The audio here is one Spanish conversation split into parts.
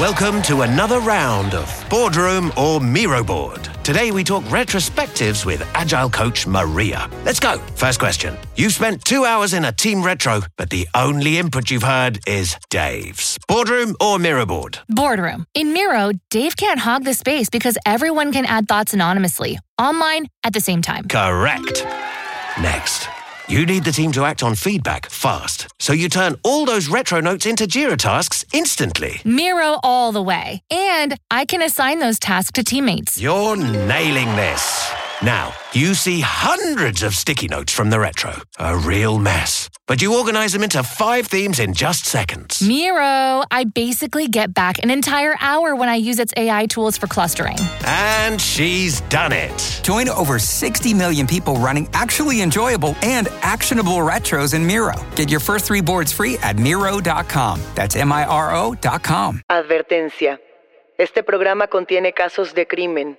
Welcome to another round of Boardroom or Miro Board. Today we talk retrospectives with Agile coach Maria. Let's go. First question. You've spent two hours in a team retro, but the only input you've heard is Dave's. Boardroom or Miro Board? Boardroom. In Miro, Dave can't hog the space because everyone can add thoughts anonymously, online, at the same time. Correct. Next. You need the team to act on feedback fast, so you turn all those retro notes into Jira tasks instantly. Miro all the way. And I can assign those tasks to teammates. You're nailing this. Now, you see hundreds of sticky notes from the retro. A real mess. But you organize them into five themes in just seconds. Miro, I basically get back an entire hour when I use its AI tools for clustering. And she's done it. Join over 60 million people running actually enjoyable and actionable retros in Miro. Get your first three boards free at Miro.com. That's M I R O.com. Advertencia. Este programa contiene casos de crimen,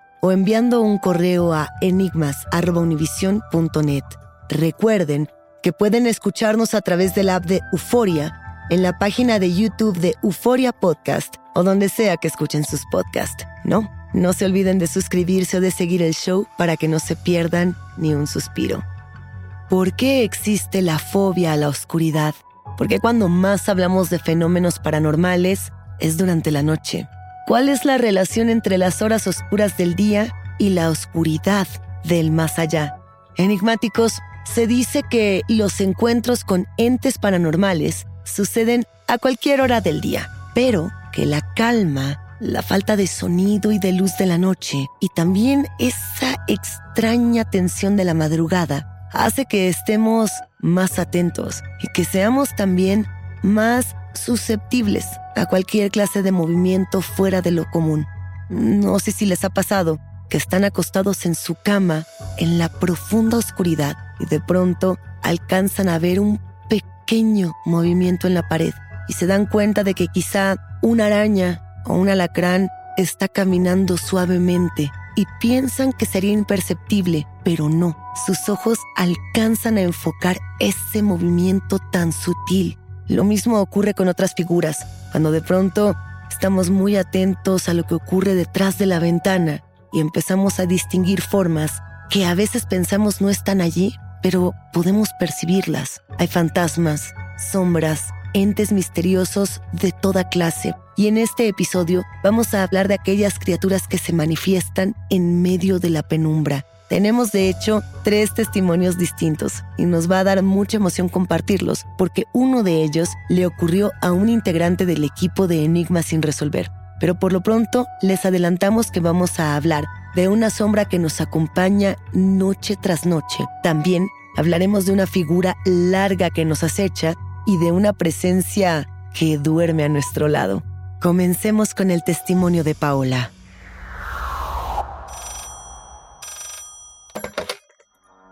o enviando un correo a enigmas.univision.net. Recuerden que pueden escucharnos a través de la app de Euforia, en la página de YouTube de Euforia Podcast o donde sea que escuchen sus podcasts, ¿no? No se olviden de suscribirse o de seguir el show para que no se pierdan ni un suspiro. ¿Por qué existe la fobia a la oscuridad? Porque cuando más hablamos de fenómenos paranormales es durante la noche. ¿Cuál es la relación entre las horas oscuras del día y la oscuridad del más allá? Enigmáticos, se dice que los encuentros con entes paranormales suceden a cualquier hora del día, pero que la calma, la falta de sonido y de luz de la noche y también esa extraña tensión de la madrugada hace que estemos más atentos y que seamos también más susceptibles a cualquier clase de movimiento fuera de lo común. No sé si les ha pasado que están acostados en su cama en la profunda oscuridad y de pronto alcanzan a ver un pequeño movimiento en la pared y se dan cuenta de que quizá una araña o un alacrán está caminando suavemente y piensan que sería imperceptible, pero no. Sus ojos alcanzan a enfocar ese movimiento tan sutil lo mismo ocurre con otras figuras, cuando de pronto estamos muy atentos a lo que ocurre detrás de la ventana y empezamos a distinguir formas que a veces pensamos no están allí, pero podemos percibirlas. Hay fantasmas, sombras, entes misteriosos de toda clase. Y en este episodio vamos a hablar de aquellas criaturas que se manifiestan en medio de la penumbra, tenemos de hecho tres testimonios distintos y nos va a dar mucha emoción compartirlos porque uno de ellos le ocurrió a un integrante del equipo de Enigma sin resolver. Pero por lo pronto les adelantamos que vamos a hablar de una sombra que nos acompaña noche tras noche. También hablaremos de una figura larga que nos acecha y de una presencia que duerme a nuestro lado. Comencemos con el testimonio de Paola.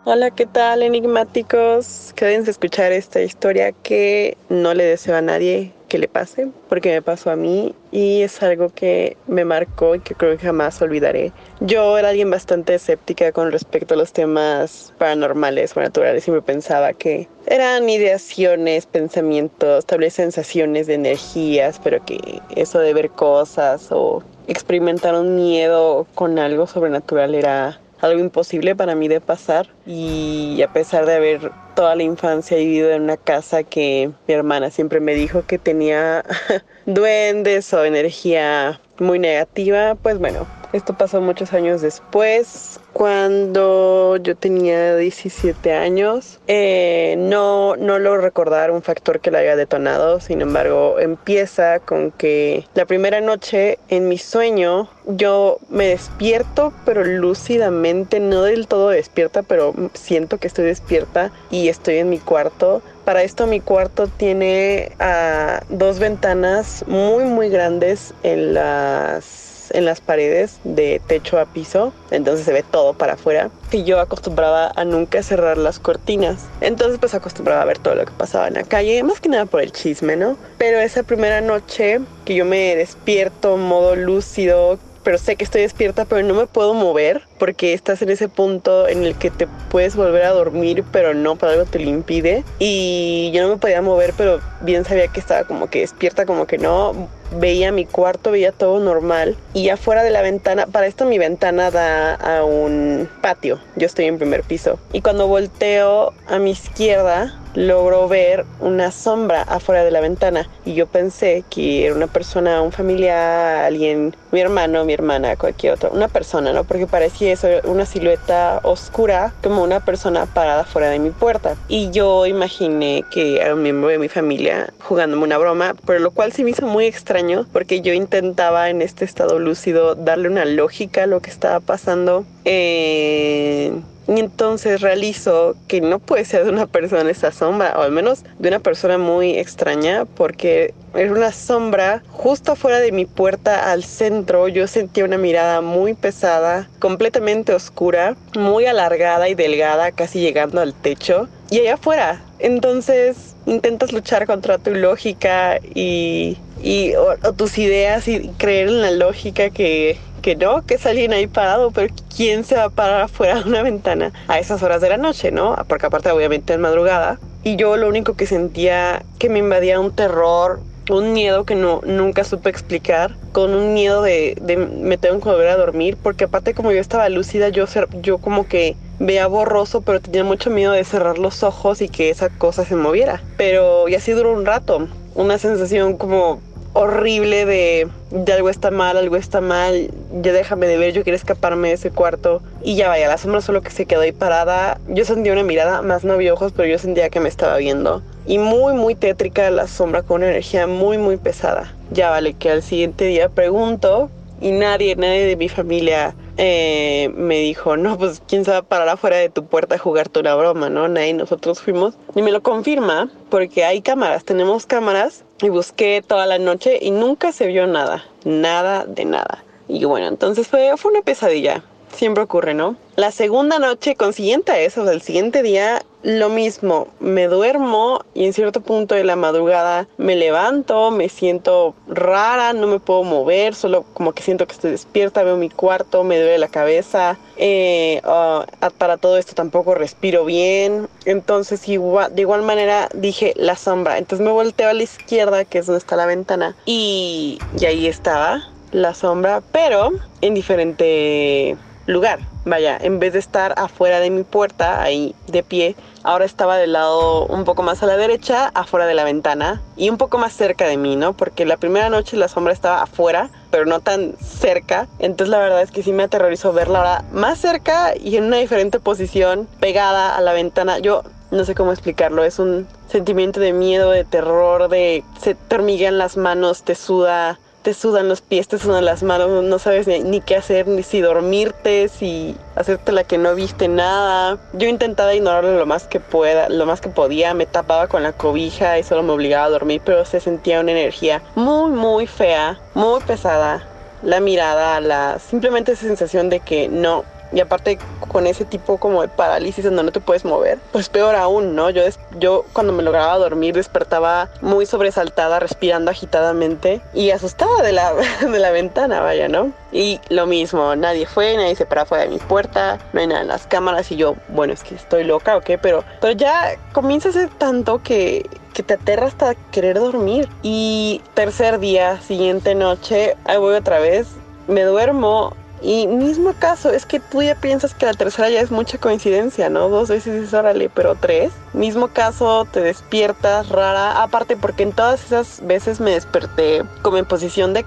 Hola, ¿qué tal, enigmáticos? Quédense a escuchar esta historia que no le deseo a nadie que le pase, porque me pasó a mí y es algo que me marcó y que creo que jamás olvidaré. Yo era alguien bastante escéptica con respecto a los temas paranormales o naturales. Siempre pensaba que eran ideaciones, pensamientos, tal vez sensaciones de energías, pero que eso de ver cosas o experimentar un miedo con algo sobrenatural era algo imposible para mí de pasar. Y a pesar de haber toda la infancia vivido en una casa que mi hermana siempre me dijo que tenía duendes o energía muy negativa, pues bueno, esto pasó muchos años después, cuando yo tenía 17 años. Eh, no, no logro recordar un factor que la haya detonado, sin embargo, empieza con que la primera noche en mi sueño yo me despierto, pero lúcidamente, no del todo despierta, pero siento que estoy despierta y estoy en mi cuarto. Para esto mi cuarto tiene uh, dos ventanas muy muy grandes en las en las paredes de techo a piso, entonces se ve todo para afuera. Y yo acostumbraba a nunca cerrar las cortinas. Entonces pues acostumbraba a ver todo lo que pasaba en la calle, más que nada por el chisme, ¿no? Pero esa primera noche que yo me despierto modo lúcido, pero sé que estoy despierta, pero no me puedo mover porque estás en ese punto en el que te puedes volver a dormir, pero no, para algo te lo impide. Y yo no me podía mover, pero bien sabía que estaba como que despierta, como que no. Veía mi cuarto, veía todo normal. Y afuera de la ventana, para esto mi ventana da a un patio. Yo estoy en primer piso. Y cuando volteo a mi izquierda, logro ver una sombra afuera de la ventana y yo pensé que era una persona, un familiar, alguien, mi hermano, mi hermana, cualquier otra, una persona, ¿no? Porque parecía eso, una silueta oscura como una persona parada fuera de mi puerta. Y yo imaginé que era un miembro de mi familia jugándome una broma, pero lo cual se me hizo muy extraño porque yo intentaba en este estado lúcido darle una lógica a lo que estaba pasando. Eh, y entonces realizo que no puede ser de una persona esa sombra, o al menos de una persona muy extraña, porque era una sombra justo afuera de mi puerta al centro. Yo sentía una mirada muy pesada, completamente oscura, muy alargada y delgada, casi llegando al techo. Y allá afuera. Entonces intentas luchar contra tu lógica y, y o tus ideas y creer en la lógica que que no, que es alguien ahí parado, pero ¿quién se va a parar afuera de una ventana a esas horas de la noche, no? Porque aparte obviamente en madrugada. Y yo lo único que sentía que me invadía un terror, un miedo que no, nunca supe explicar, con un miedo de, de me tengo que volver a dormir, porque aparte como yo estaba lúcida, yo, yo como que veía borroso, pero tenía mucho miedo de cerrar los ojos y que esa cosa se moviera. Pero y así duró un rato, una sensación como horrible de, de, algo está mal, algo está mal, ya déjame de ver, yo quiero escaparme de ese cuarto. Y ya vaya, la sombra solo que se quedó ahí parada. Yo sentía una mirada, más no había ojos, pero yo sentía que me estaba viendo. Y muy, muy tétrica la sombra con una energía muy, muy pesada. Ya vale, que al siguiente día pregunto y nadie, nadie de mi familia eh, me dijo, no, pues quién se va a parar afuera de tu puerta a jugarte una broma, ¿no? Nadie, nosotros fuimos. Y me lo confirma porque hay cámaras, tenemos cámaras y busqué toda la noche y nunca se vio nada, nada de nada. Y bueno, entonces fue, fue una pesadilla. Siempre ocurre, ¿no? La segunda noche, consiguiente a eso, el siguiente día, lo mismo. Me duermo y en cierto punto de la madrugada me levanto, me siento rara, no me puedo mover, solo como que siento que estoy despierta, veo mi cuarto, me duele la cabeza. Eh, uh, para todo esto tampoco respiro bien. Entonces, igual, de igual manera dije la sombra. Entonces me volteo a la izquierda, que es donde está la ventana, y, y ahí estaba la sombra, pero en diferente lugar. Vaya, en vez de estar afuera de mi puerta, ahí de pie, ahora estaba del lado un poco más a la derecha, afuera de la ventana y un poco más cerca de mí, ¿no? Porque la primera noche la sombra estaba afuera, pero no tan cerca. Entonces la verdad es que sí me aterrorizó verla ahora más cerca y en una diferente posición, pegada a la ventana. Yo no sé cómo explicarlo, es un sentimiento de miedo, de terror, de se te hormiguean las manos, te suda te sudan los pies, te sudan las manos, no sabes ni, qué hacer, ni si dormirte, si hacerte la que no viste nada. Yo intentaba ignorarlo lo más que pueda, lo más que podía, me tapaba con la cobija y solo me obligaba a dormir, pero se sentía una energía muy, muy fea, muy pesada. La mirada, la simplemente sensación de que no, y aparte con ese tipo como de parálisis donde no te puedes mover, pues peor aún, ¿no? Yo, yo cuando me lograba dormir despertaba muy sobresaltada, respirando agitadamente y asustada de la, de la ventana, vaya, ¿no? Y lo mismo, nadie fue, nadie se paró fuera de mi puerta, no en las cámaras y yo, bueno, es que estoy loca o qué, pero, pero ya comienza a ser tanto que, que te aterra hasta querer dormir. Y tercer día, siguiente noche, ahí voy otra vez, me duermo y mismo caso, es que tú ya piensas que la tercera ya es mucha coincidencia, ¿no? Dos veces es órale, pero tres. Mismo caso, te despiertas rara. Aparte porque en todas esas veces me desperté como en posición de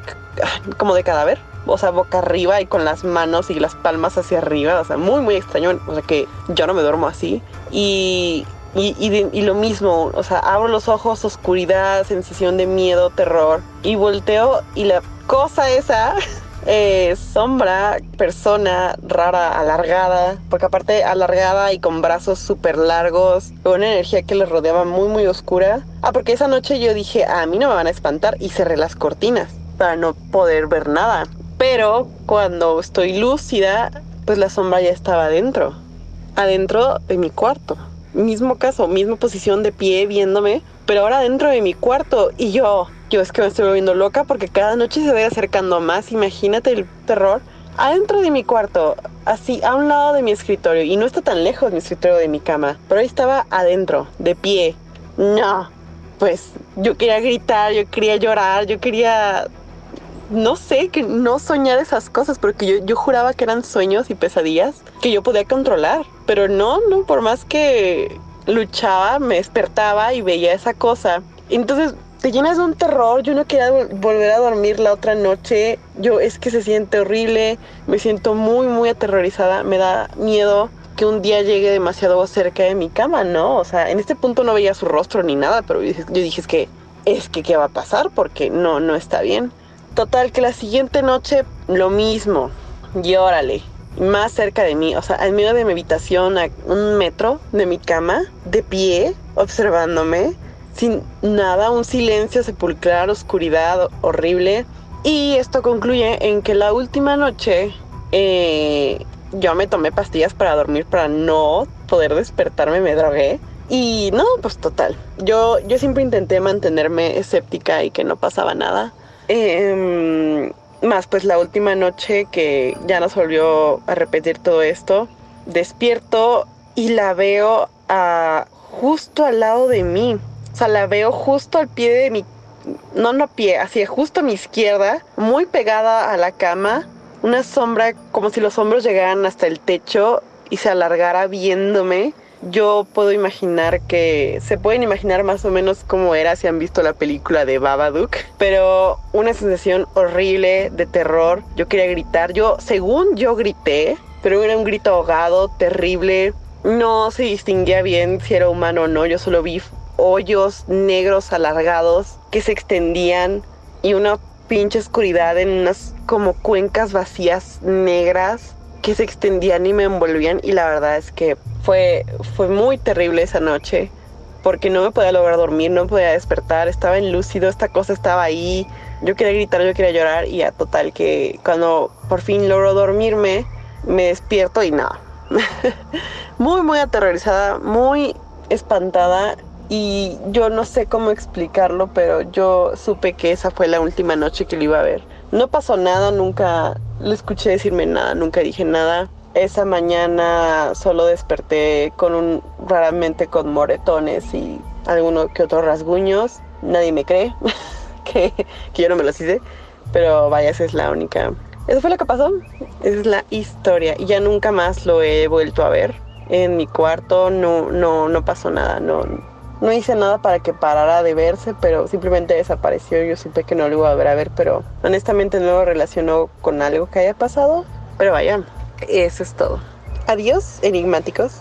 como de cadáver. O sea, boca arriba y con las manos y las palmas hacia arriba. O sea, muy, muy extraño. O sea, que yo no me duermo así. Y y, y, y, lo mismo, o sea, abro los ojos, oscuridad, sensación de miedo, terror. Y volteo y la cosa esa eh, sombra, persona rara, alargada, porque aparte alargada y con brazos súper largos, con una energía que le rodeaba muy muy oscura. Ah, porque esa noche yo dije, a mí no me van a espantar y cerré las cortinas para no poder ver nada. Pero cuando estoy lúcida, pues la sombra ya estaba adentro, adentro de mi cuarto. Mismo caso, misma posición de pie viéndome, pero ahora dentro de mi cuarto y yo yo es que me estoy volviendo loca porque cada noche se va acercando más. Imagínate el terror. Adentro de mi cuarto, así a un lado de mi escritorio. Y no está tan lejos mi escritorio de mi cama. Pero ahí estaba adentro, de pie. No. Pues yo quería gritar, yo quería llorar, yo quería no sé, que no soñar esas cosas, porque yo, yo, juraba que eran sueños y pesadillas que yo podía controlar, pero no, no, por más que luchaba, me despertaba y veía esa cosa. Entonces te llenas de un terror. Yo no quería volver a dormir la otra noche. Yo es que se siente horrible. Me siento muy, muy aterrorizada. Me da miedo que un día llegue demasiado cerca de mi cama, ¿no? O sea, en este punto no veía su rostro ni nada, pero yo dije, es que, es que, ¿qué va a pasar? Porque no, no está bien. Total, que la siguiente noche lo mismo. Y más cerca de mí, o sea, en medio de mi habitación, a un metro de mi cama, de pie, observándome sin nada, un silencio sepulcral, oscuridad horrible. Y esto concluye en que la última noche eh, yo me tomé pastillas para dormir para no poder despertarme, me drogué. Y no, pues total. Yo, yo siempre intenté mantenerme escéptica y que no pasaba nada. Em, más pues la última noche que ya nos volvió a repetir todo esto, despierto y la veo a, justo al lado de mí. O sea, la veo justo al pie de mi... No, no pie, así, justo a mi izquierda, muy pegada a la cama. Una sombra como si los hombros llegaran hasta el techo y se alargara viéndome. Yo puedo imaginar que se pueden imaginar más o menos cómo era si han visto la película de Babadook, pero una sensación horrible de terror. Yo quería gritar, yo según yo grité, pero era un grito ahogado, terrible. No se distinguía bien si era humano o no, yo solo vi hoyos negros alargados que se extendían y una pinche oscuridad en unas como cuencas vacías negras que se extendían y me envolvían. Y la verdad es que fue, fue muy terrible esa noche porque no me podía lograr dormir, no podía despertar, estaba en lúcido, esta cosa estaba ahí, yo quería gritar, yo quería llorar y a total que cuando por fin logro dormirme me despierto y nada. muy, muy aterrorizada, muy espantada y yo no sé cómo explicarlo, pero yo supe que esa fue la última noche que lo iba a ver. No pasó nada, nunca le escuché decirme nada, nunca dije nada. Esa mañana solo desperté con un raramente con moretones y alguno que otros rasguños. Nadie me cree que, que yo no me los hice, pero vaya, esa es la única. Eso fue lo que pasó. Esa es la historia y ya nunca más lo he vuelto a ver. En mi cuarto no no no pasó nada, no no hice nada para que parara de verse, pero simplemente desapareció. Yo supe que no lo iba a ver a ver, pero honestamente no lo relacionó con algo que haya pasado. Pero vaya, eso es todo. Adiós, enigmáticos.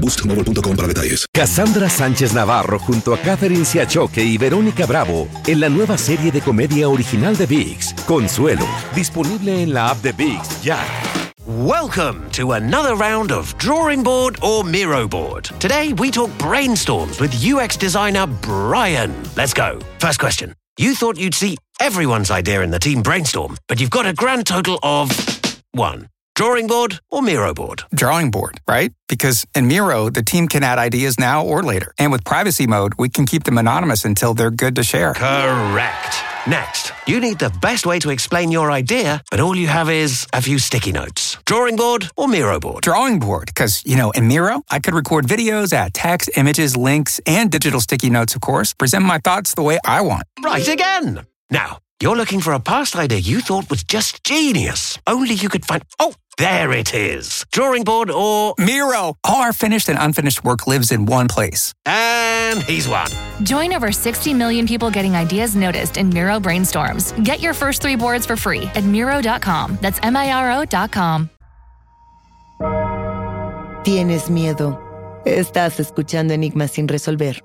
boostmobile.com para detalles. Cassandra Sánchez Navarro junto a Catherine Siachoque y Verónica Bravo en la nueva serie de comedia original de VIX, Consuelo, disponible en la app de VIX ya. Welcome to another round of Drawing Board or Miro Board. Today we talk brainstorms with UX designer Brian. Let's go. First question. You thought you'd see everyone's idea in the team brainstorm, but you've got a grand total of one. Drawing board or Miro board? Drawing board, right? Because in Miro, the team can add ideas now or later. And with privacy mode, we can keep them anonymous until they're good to share. Correct. Next, you need the best way to explain your idea, but all you have is a few sticky notes. Drawing board or Miro board? Drawing board, because, you know, in Miro, I could record videos, add text, images, links, and digital sticky notes, of course, present my thoughts the way I want. Right again. Now, you're looking for a past idea you thought was just genius. Only you could find. Oh, there it is. Drawing board or. Miro! All our finished and unfinished work lives in one place. And he's won. Join over 60 million people getting ideas noticed in Miro brainstorms. Get your first three boards for free at Miro.com. That's M I R O.com. Tienes miedo. Estás escuchando Enigmas sin resolver.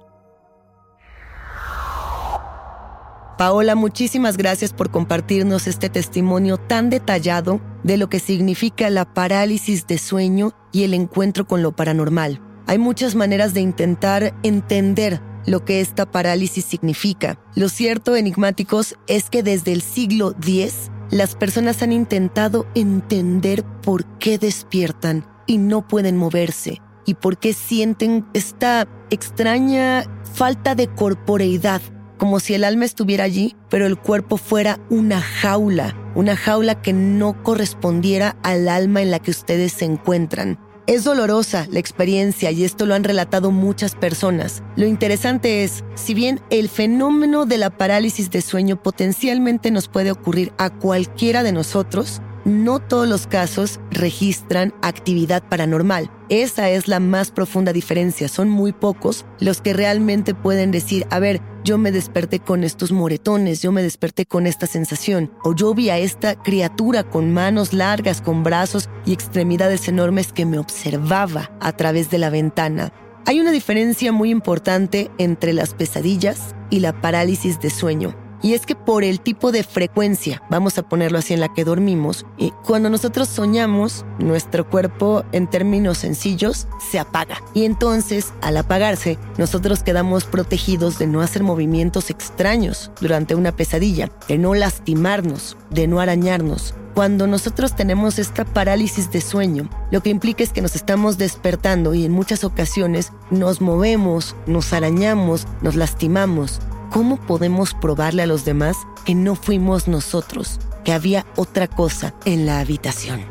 Paola, muchísimas gracias por compartirnos este testimonio tan detallado de lo que significa la parálisis de sueño y el encuentro con lo paranormal. Hay muchas maneras de intentar entender lo que esta parálisis significa. Lo cierto, enigmáticos, es que desde el siglo X las personas han intentado entender por qué despiertan y no pueden moverse y por qué sienten esta extraña falta de corporeidad como si el alma estuviera allí, pero el cuerpo fuera una jaula, una jaula que no correspondiera al alma en la que ustedes se encuentran. Es dolorosa la experiencia y esto lo han relatado muchas personas. Lo interesante es, si bien el fenómeno de la parálisis de sueño potencialmente nos puede ocurrir a cualquiera de nosotros, no todos los casos registran actividad paranormal. Esa es la más profunda diferencia. Son muy pocos los que realmente pueden decir, a ver, yo me desperté con estos moretones, yo me desperté con esta sensación, o yo vi a esta criatura con manos largas, con brazos y extremidades enormes que me observaba a través de la ventana. Hay una diferencia muy importante entre las pesadillas y la parálisis de sueño. Y es que por el tipo de frecuencia, vamos a ponerlo así en la que dormimos, y cuando nosotros soñamos, nuestro cuerpo en términos sencillos se apaga. Y entonces, al apagarse, nosotros quedamos protegidos de no hacer movimientos extraños durante una pesadilla, de no lastimarnos, de no arañarnos. Cuando nosotros tenemos esta parálisis de sueño, lo que implica es que nos estamos despertando y en muchas ocasiones nos movemos, nos arañamos, nos lastimamos, ¿cómo podemos probarle a los demás que no fuimos nosotros, que había otra cosa en la habitación?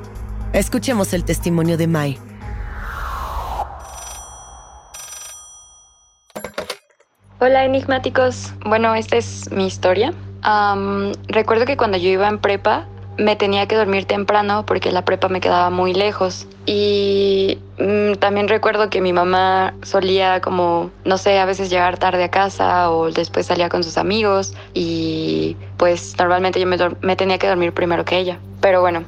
Escuchemos el testimonio de Mai. Hola enigmáticos, bueno, esta es mi historia. Recuerdo que cuando yo iba en prepa me tenía que dormir temprano porque la prepa me quedaba muy lejos. Y mm, también recuerdo que mi mamá solía como, no sé, a veces llegar tarde a casa o después salía con sus amigos y pues normalmente yo me, me tenía que dormir primero que ella. Pero bueno,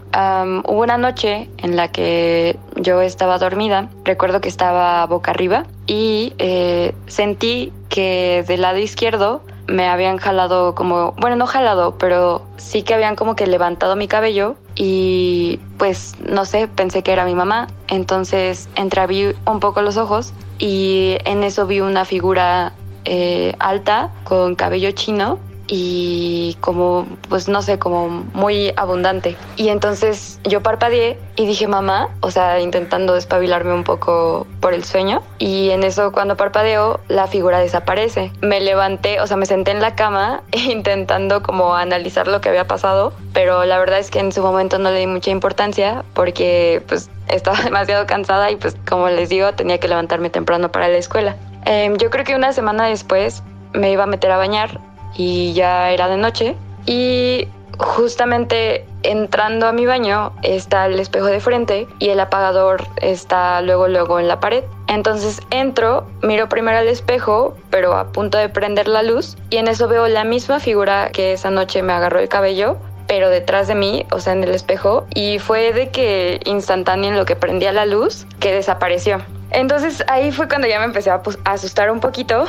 hubo una noche en la que yo estaba dormida, recuerdo que estaba boca arriba y eh, sentí que del lado izquierdo me habían jalado como, bueno, no jalado, pero sí que habían como que levantado mi cabello y pues no sé, pensé que era mi mamá. Entonces entreabrí un poco los ojos y en eso vi una figura eh, alta con cabello chino y como, pues no sé, como muy abundante. Y entonces yo parpadeé y dije mamá, o sea, intentando despabilarme un poco por el sueño. Y en eso cuando parpadeo, la figura desaparece. Me levanté, o sea, me senté en la cama intentando como analizar lo que había pasado, pero la verdad es que en su momento no le di mucha importancia porque pues estaba demasiado cansada y pues como les digo, tenía que levantarme temprano para la escuela. Em, yo creo que una semana después me iba a meter a bañar y ya era de noche y justamente entrando a mi baño está el espejo de frente y el apagador está luego luego en la pared. Entonces entro, miro primero al espejo, pero a punto de prender la luz y en eso veo la misma figura que esa noche me agarró el cabello, pero detrás de mí, o sea, en el espejo, y fue de que instantáneo en lo que prendía la luz que desapareció. Entonces ahí fue cuando ya me empecé a, asustar un poquito,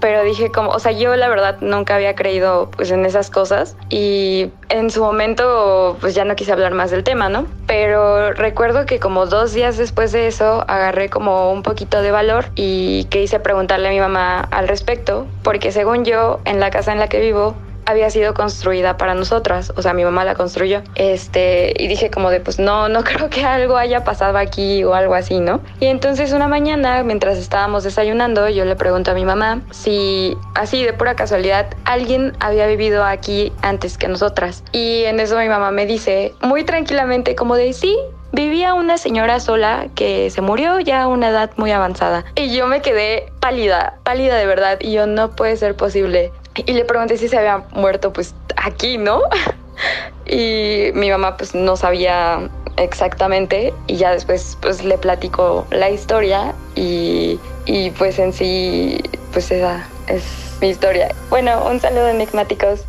pero dije como, o sea, yo la verdad nunca había creído pues en esas cosas y en su momento pues ya no quise hablar más del tema, ¿no? Pero recuerdo que como dos días después de eso agarré como un poquito de valor y que hice preguntarle a mi mamá al respecto, porque según yo en la casa en la que vivo había sido construida para nosotras, o sea, mi mamá la construyó. Este, y dije como de, pues no, no creo que algo haya pasado aquí o algo así, ¿no? Y entonces una mañana, mientras estábamos desayunando, yo le pregunto a mi mamá si así de pura casualidad alguien había vivido aquí antes que nosotras. Y en eso mi mamá me dice, muy tranquilamente, como de, sí, vivía una señora sola que se murió ya a una edad muy avanzada. Y yo me quedé pálida, pálida de verdad. Y yo no puede ser posible. Y le pregunté si se había muerto pues aquí, ¿no? Y mi mamá pues no sabía exactamente y ya después pues le platico la historia y, y pues en sí pues esa es mi historia. Bueno, un saludo enigmáticos.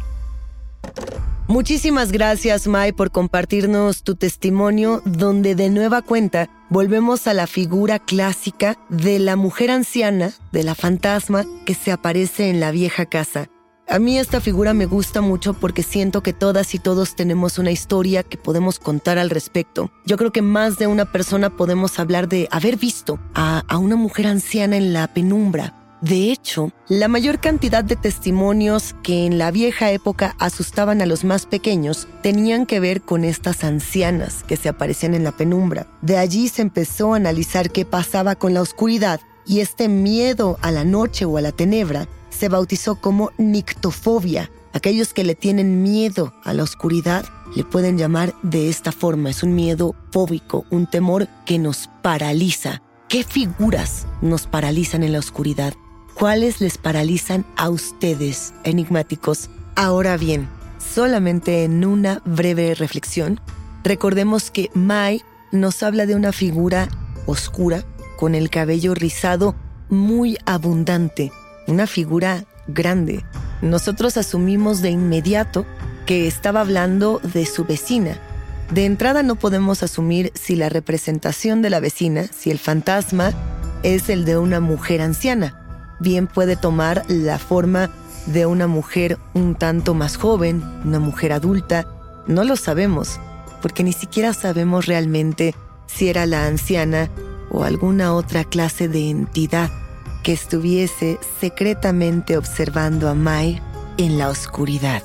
Muchísimas gracias, Mai, por compartirnos tu testimonio, donde de nueva cuenta volvemos a la figura clásica de la mujer anciana, de la fantasma que se aparece en la vieja casa. A mí esta figura me gusta mucho porque siento que todas y todos tenemos una historia que podemos contar al respecto. Yo creo que más de una persona podemos hablar de haber visto a, una mujer anciana en la penumbra, de hecho, la mayor cantidad de testimonios que en la vieja época asustaban a los más pequeños tenían que ver con estas ancianas que se aparecían en la penumbra. De allí se empezó a analizar qué pasaba con la oscuridad y este miedo a la noche o a la tenebra se bautizó como nictofobia. Aquellos que le tienen miedo a la oscuridad le pueden llamar de esta forma. Es un miedo fóbico, un temor que nos paraliza. ¿Qué figuras nos paralizan en la oscuridad? ¿Cuáles les paralizan a ustedes, enigmáticos? Ahora bien, solamente en una breve reflexión, recordemos que Mai nos habla de una figura oscura, con el cabello rizado muy abundante, una figura grande. Nosotros asumimos de inmediato que estaba hablando de su vecina. De entrada no podemos asumir si la representación de la vecina, si el fantasma, es el de una mujer anciana bien puede tomar la forma de una mujer un tanto más joven, una mujer adulta. No lo sabemos, porque ni siquiera sabemos realmente si era la anciana o alguna otra clase de entidad que estuviese secretamente observando a Mai en la oscuridad.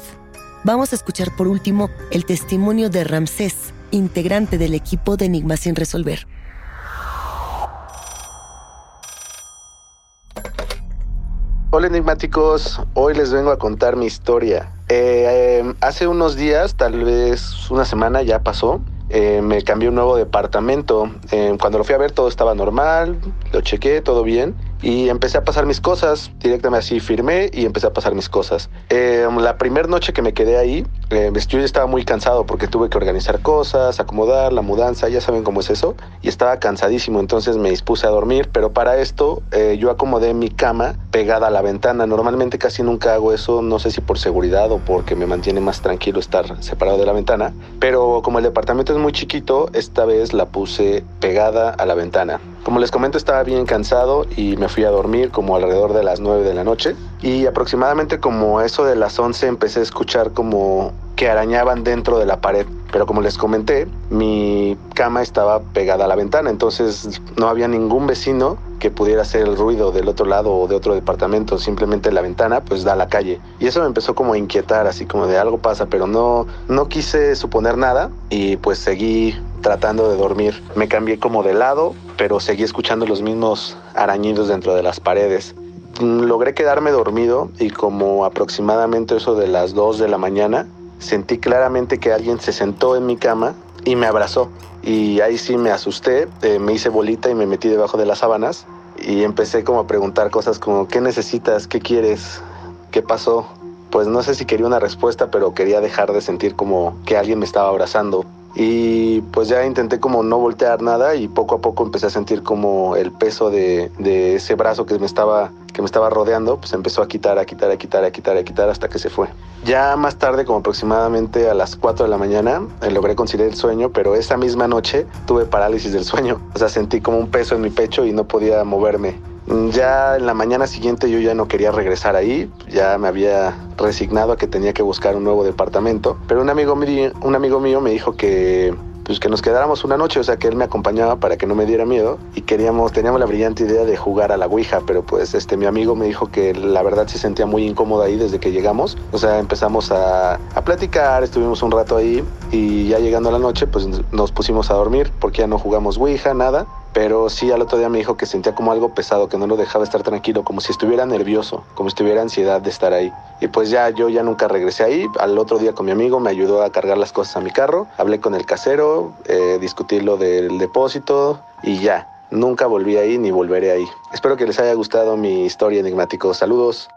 Vamos a escuchar por último el testimonio de Ramsés, integrante del equipo de Enigma sin resolver. Hola enigmáticos, hoy les vengo a contar mi historia. Eh, em, hace unos días, tal vez una semana ya pasó, eh, me cambié un nuevo departamento. Eh, cuando lo fui a ver todo estaba normal, lo chequé, todo bien y empecé a pasar mis cosas. Directamente así firmé y empecé a pasar mis cosas. Eh, la primera noche que me quedé ahí, eh, yo estaba muy cansado porque tuve que organizar cosas, acomodar la mudanza, ya saben cómo es eso. Y estaba cansadísimo, entonces me dispuse a dormir. Pero para esto eh, yo acomodé mi cama pegada a la ventana. Normalmente casi nunca hago eso, no sé si por seguridad o porque me mantiene más tranquilo estar separado de la ventana. Pero como el departamento es muy chiquito, esta vez la puse pegada a la ventana. Como les comento, estaba bien cansado y me fui a dormir como alrededor de las 9 de la noche. Y aproximadamente como eso de las 11 empecé a escuchar como que arañaban dentro de la pared. Pero como les comenté, mi cama estaba pegada a la ventana, entonces no había ningún vecino que pudiera hacer el ruido del otro lado o de otro departamento, simplemente la ventana pues da a la calle. Y eso me empezó como a inquietar, así como de algo pasa, pero no, no quise suponer nada y pues seguí tratando de dormir. Me cambié como de lado, pero seguí escuchando los mismos arañidos dentro de las paredes. Logré quedarme dormido y como aproximadamente eso de las 2 de la mañana, sentí claramente que alguien se sentó en mi cama y me abrazó. Y ahí sí me asusté, eh, me hice bolita y me metí debajo de las sábanas y empecé como a preguntar cosas como, ¿qué necesitas? ¿Qué quieres? ¿Qué pasó? Pues no sé si quería una respuesta, pero quería dejar de sentir como que alguien me estaba abrazando. Y pues ya intenté como no voltear nada y poco a poco empecé a sentir como el peso de, de ese brazo que me estaba que me estaba rodeando, pues empezó a quitar, a quitar, a quitar, a quitar, a quitar hasta que se fue. Ya más tarde, como aproximadamente a las 4 de la mañana, eh, logré conciliar el sueño, pero esa misma noche tuve parálisis del sueño. O sea, sentí como un peso en mi pecho y no podía moverme. Ya en la mañana siguiente yo ya no quería regresar ahí, ya me había resignado a que tenía que buscar un nuevo departamento, pero un amigo mío, un amigo mío me dijo que pues que nos quedáramos una noche, o sea que él me acompañaba para que no me diera miedo y queríamos, teníamos la brillante idea de jugar a la Ouija, pero pues este mi amigo me dijo que la verdad se sentía muy incómodo ahí desde que llegamos, o sea empezamos a, a platicar, estuvimos un rato ahí y ya llegando a la noche pues nos pusimos a dormir porque ya no jugamos Ouija, nada pero sí al otro día me dijo que sentía como algo pesado, que no lo dejaba estar tranquilo, como si estuviera nervioso, como si tuviera ansiedad de estar ahí. Y pues ya yo ya nunca regresé ahí. Al otro día con mi amigo me ayudó a cargar las cosas a mi carro, hablé con el casero, eh, discutí lo del depósito y ya. Nunca volví ahí ni volveré ahí. Espero que les haya gustado mi historia enigmático. Saludos.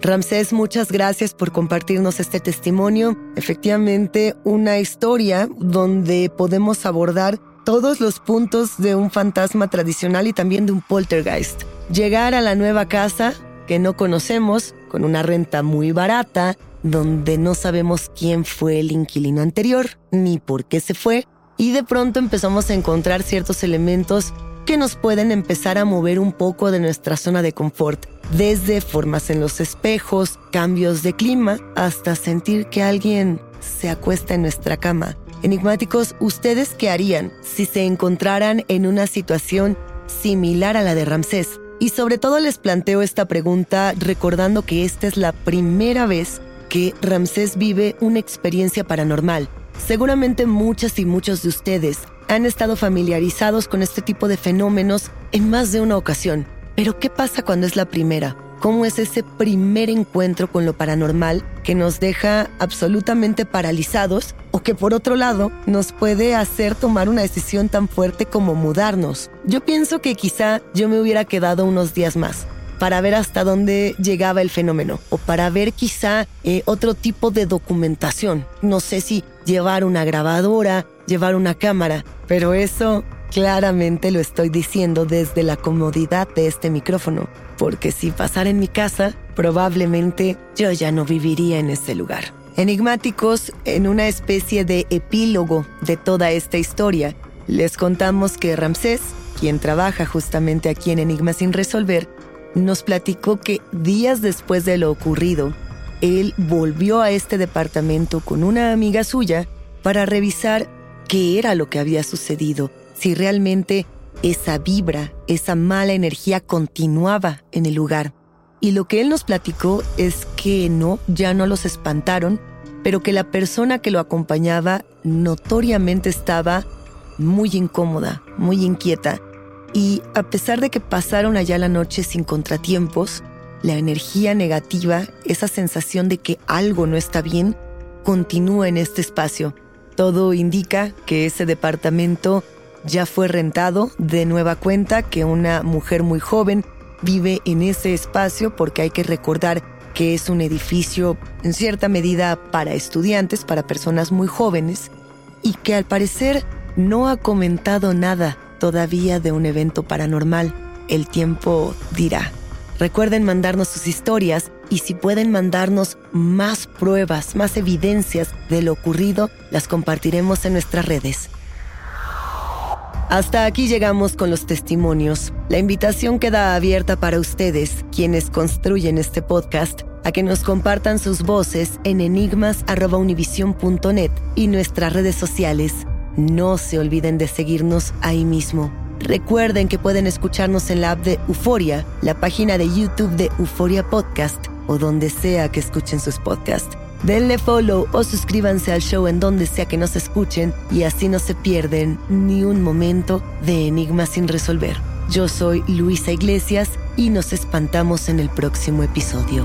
Ramsés, muchas gracias por compartirnos este testimonio. Efectivamente, una historia donde podemos abordar todos los puntos de un fantasma tradicional y también de un poltergeist. Llegar a la nueva casa que no conocemos, con una renta muy barata, donde no sabemos quién fue el inquilino anterior, ni por qué se fue, y de pronto empezamos a encontrar ciertos elementos que nos pueden empezar a mover un poco de nuestra zona de confort, desde formas en los espejos, cambios de clima, hasta sentir que alguien se acuesta en nuestra cama Enigmáticos, ¿ustedes qué harían si se encontraran en una situación similar a la de Ramsés? Y sobre todo les planteo esta pregunta recordando que esta es la primera vez que Ramsés vive una experiencia paranormal. Seguramente muchas y muchos de ustedes han estado familiarizados con este tipo de fenómenos en más de una ocasión. Pero ¿qué pasa cuando es la primera? Cómo es ese primer encuentro con lo paranormal que nos deja absolutamente paralizados o que por otro lado nos puede hacer tomar una decisión tan fuerte como mudarnos. Yo pienso que quizá yo me hubiera quedado unos días más para ver hasta dónde llegaba el fenómeno o para ver quizá eh, otro tipo de documentación. No sé si llevar una grabadora, llevar una cámara, pero eso claramente lo estoy diciendo desde la comodidad de este micrófono porque si pasara en mi casa, probablemente yo ya no viviría en ese lugar. Enigmáticos, en una especie de epílogo de toda esta historia, les contamos que Ramsés, quien trabaja justamente aquí en Enigma sin resolver, nos platicó que días después de lo ocurrido, él volvió a este departamento con una amiga suya para revisar qué era lo que había sucedido, si realmente esa vibra, esa mala energía continuaba en el lugar. Y lo que él nos platicó es que no, ya no los espantaron, pero que la persona que lo acompañaba notoriamente estaba muy incómoda, muy inquieta. Y a pesar de que pasaron allá la noche sin contratiempos, la energía negativa, esa sensación de que algo no está bien, continúa en este espacio. Todo indica que ese departamento ya fue rentado de nueva cuenta que una mujer muy joven vive en ese espacio porque hay que recordar que es un edificio en cierta medida para estudiantes, para personas muy jóvenes, y que al parecer no ha comentado nada todavía de un evento paranormal. El tiempo dirá. Recuerden mandarnos sus historias y si pueden mandarnos más pruebas, más evidencias de lo ocurrido, las compartiremos en nuestras redes. Hasta aquí llegamos con los testimonios. La invitación queda abierta para ustedes, quienes construyen este podcast, a que nos compartan sus voces en enigmas.univision.net y nuestras redes sociales. No se olviden de seguirnos ahí mismo. Recuerden que pueden escucharnos en la app de Euforia, la página de YouTube de Euforia Podcast o donde sea que escuchen sus podcasts. Denle follow o suscríbanse al show en donde sea que nos escuchen y así no se pierden ni un momento de enigmas sin resolver. Yo soy Luisa Iglesias y nos espantamos en el próximo episodio.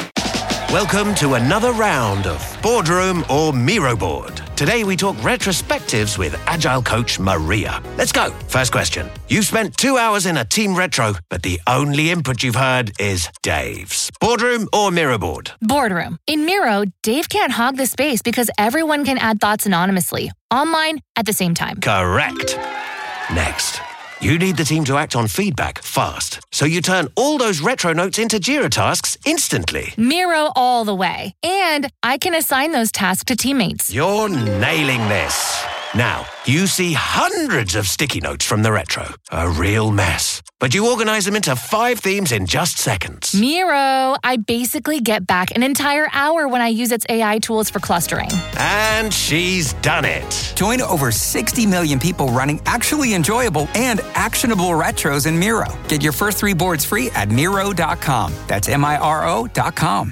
Welcome to another round of Boardroom or Miro Board. Today we talk retrospectives with Agile coach Maria. Let's go. First question. You've spent two hours in a team retro, but the only input you've heard is Dave's. Boardroom or Miro Board? Boardroom. In Miro, Dave can't hog the space because everyone can add thoughts anonymously, online, at the same time. Correct. Next. You need the team to act on feedback fast, so you turn all those retro notes into Jira tasks instantly. Miro all the way. And I can assign those tasks to teammates. You're nailing this. Now, you see hundreds of sticky notes from the retro. A real mess. But you organize them into five themes in just seconds. Miro, I basically get back an entire hour when I use its AI tools for clustering. And she's done it. Join over 60 million people running actually enjoyable and actionable retros in Miro. Get your first three boards free at Miro.com. That's M I R O.com.